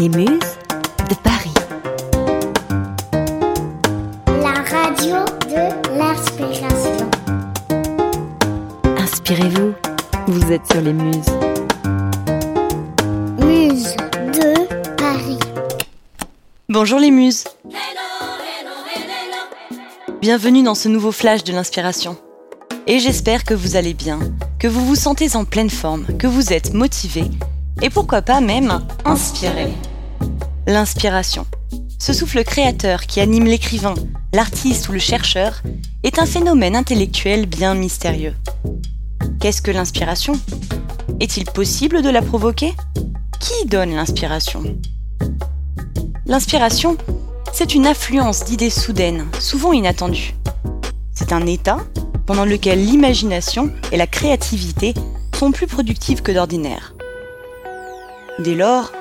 Les Muses de Paris. La radio de l'inspiration. Inspirez-vous, vous êtes sur les Muses. Muse de Paris. Bonjour les muses. Bienvenue dans ce nouveau flash de l'inspiration. Et j'espère que vous allez bien, que vous vous sentez en pleine forme, que vous êtes motivé et pourquoi pas même inspiré. L'inspiration, ce souffle créateur qui anime l'écrivain, l'artiste ou le chercheur, est un phénomène intellectuel bien mystérieux. Qu'est-ce que l'inspiration? Est-il possible de la provoquer? Qui donne l'inspiration? L'inspiration, c'est une affluence d'idées soudaines, souvent inattendues. C'est un état pendant lequel l'imagination et la créativité sont plus productives que d'ordinaire. Dès lors,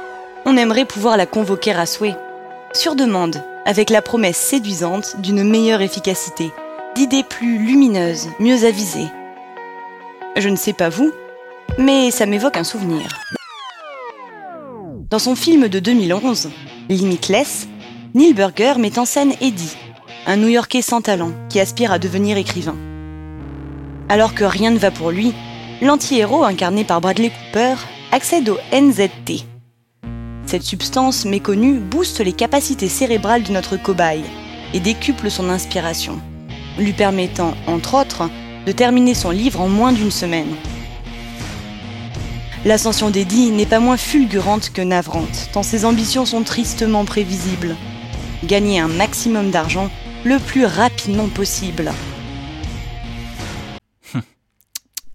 on aimerait pouvoir la convoquer à souhait, sur demande, avec la promesse séduisante d'une meilleure efficacité, d'idées plus lumineuses, mieux avisées. Je ne sais pas vous, mais ça m'évoque un souvenir. Dans son film de 2011, Limitless, Neil Burger met en scène Eddie, un New-Yorkais sans talent qui aspire à devenir écrivain. Alors que rien ne va pour lui, l'anti-héros incarné par Bradley Cooper accède au NZT. Cette substance méconnue booste les capacités cérébrales de notre cobaye et décuple son inspiration, lui permettant, entre autres, de terminer son livre en moins d'une semaine. L'ascension d'Eddie n'est pas moins fulgurante que navrante, tant ses ambitions sont tristement prévisibles. Gagner un maximum d'argent le plus rapidement possible.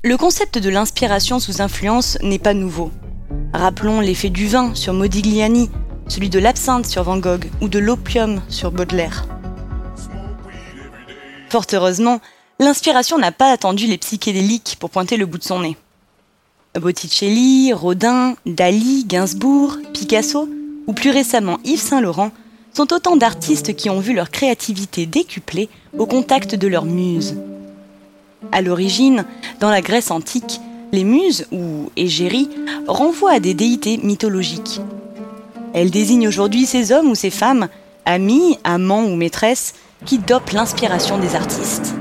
Le concept de l'inspiration sous influence n'est pas nouveau. Rappelons l'effet du vin sur Modigliani, celui de l'absinthe sur Van Gogh ou de l'opium sur Baudelaire. Fort heureusement, l'inspiration n'a pas attendu les psychédéliques pour pointer le bout de son nez. Botticelli, Rodin, Dali, Gainsbourg, Picasso ou plus récemment Yves Saint-Laurent sont autant d'artistes qui ont vu leur créativité décuplée au contact de leur muse. À l'origine, dans la Grèce antique, les muses, ou égéries, renvoient à des déités mythologiques. Elles désignent aujourd'hui ces hommes ou ces femmes, amis, amants ou maîtresses, qui dopent l'inspiration des artistes.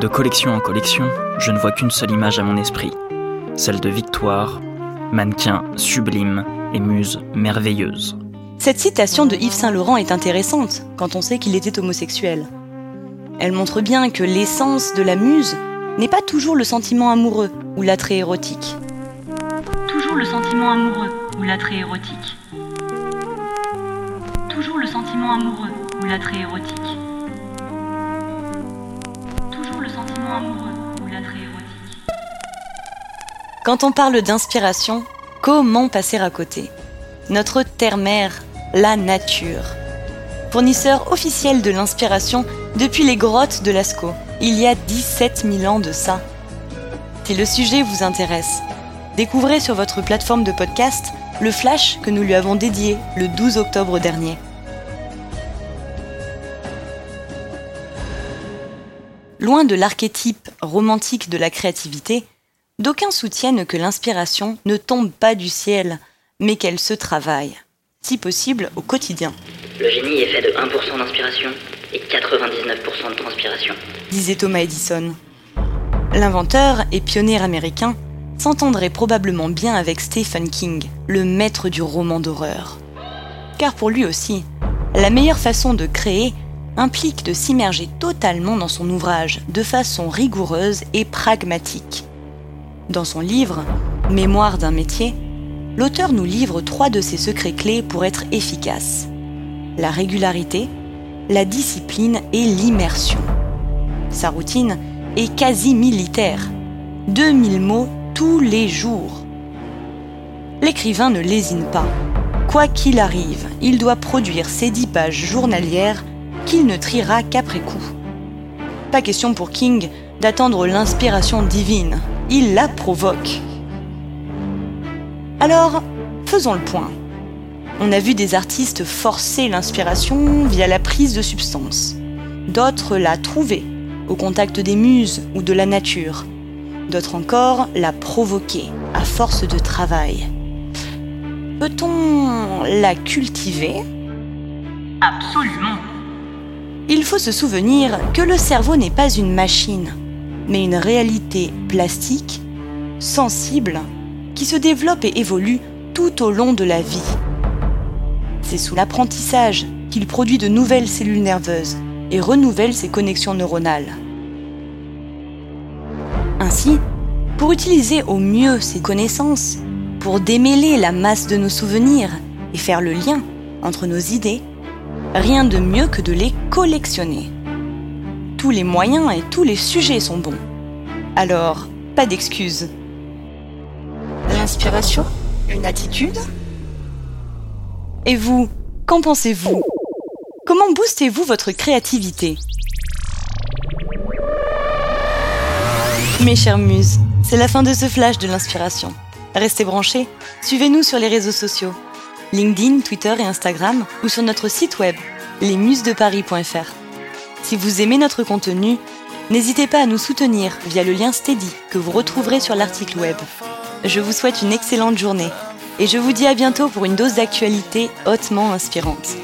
De collection en collection, je ne vois qu'une seule image à mon esprit, celle de Victoire, mannequin sublime et muse merveilleuse. Cette citation de Yves Saint-Laurent est intéressante quand on sait qu'il était homosexuel. Elle montre bien que l'essence de la muse n'est pas toujours le sentiment amoureux ou l'attrait érotique. Toujours le sentiment amoureux ou l'attrait érotique. Toujours le sentiment amoureux ou l'attrait érotique. Toujours le sentiment amoureux ou l'attrait érotique. Quand on parle d'inspiration, comment passer à côté? Notre terre-mère, la nature. Fournisseur officiel de l'inspiration depuis les grottes de Lascaux, il y a 17 000 ans de ça. Si le sujet vous intéresse, découvrez sur votre plateforme de podcast le flash que nous lui avons dédié le 12 octobre dernier. Loin de l'archétype romantique de la créativité, d'aucuns soutiennent que l'inspiration ne tombe pas du ciel, mais qu'elle se travaille, si possible au quotidien. Le génie est fait de 1% d'inspiration et 99% de transpiration. disait Thomas Edison. L'inventeur et pionnier américain s'entendrait probablement bien avec Stephen King, le maître du roman d'horreur. Car pour lui aussi, la meilleure façon de créer implique de s'immerger totalement dans son ouvrage de façon rigoureuse et pragmatique. Dans son livre Mémoire d'un métier, l'auteur nous livre trois de ses secrets clés pour être efficace. La régularité, la discipline et l'immersion. Sa routine est quasi militaire. 2000 mots tous les jours. L'écrivain ne lésine pas. Quoi qu'il arrive, il doit produire ses 10 pages journalières qu'il ne triera qu'après coup. Pas question pour King d'attendre l'inspiration divine. Il la provoque. Alors, faisons le point. On a vu des artistes forcer l'inspiration via la prise de substances. D'autres la trouver au contact des muses ou de la nature. D'autres encore la provoquer à force de travail. Peut-on la cultiver? Absolument. Il faut se souvenir que le cerveau n'est pas une machine, mais une réalité plastique, sensible, qui se développe et évolue tout au long de la vie. C'est sous l'apprentissage qu'il produit de nouvelles cellules nerveuses et renouvelle ses connexions neuronales. Ainsi, pour utiliser au mieux ses connaissances, pour démêler la masse de nos souvenirs et faire le lien entre nos idées, rien de mieux que de les collectionner. Tous les moyens et tous les sujets sont bons. Alors, pas d'excuses. L'inspiration? Une attitude? Et vous, qu'en pensez-vous? Comment boostez-vous votre créativité? Mes chères muses, c'est la fin de ce flash de l'inspiration. Restez branchés, suivez-nous sur les réseaux sociaux, LinkedIn, Twitter et Instagram, ou sur notre site web, lesmusesdeparis.fr. Si vous aimez notre contenu, n'hésitez pas à nous soutenir via le lien Steady que vous retrouverez sur l'article web. Je vous souhaite une excellente journée et je vous dis à bientôt pour une dose d'actualité hautement inspirante.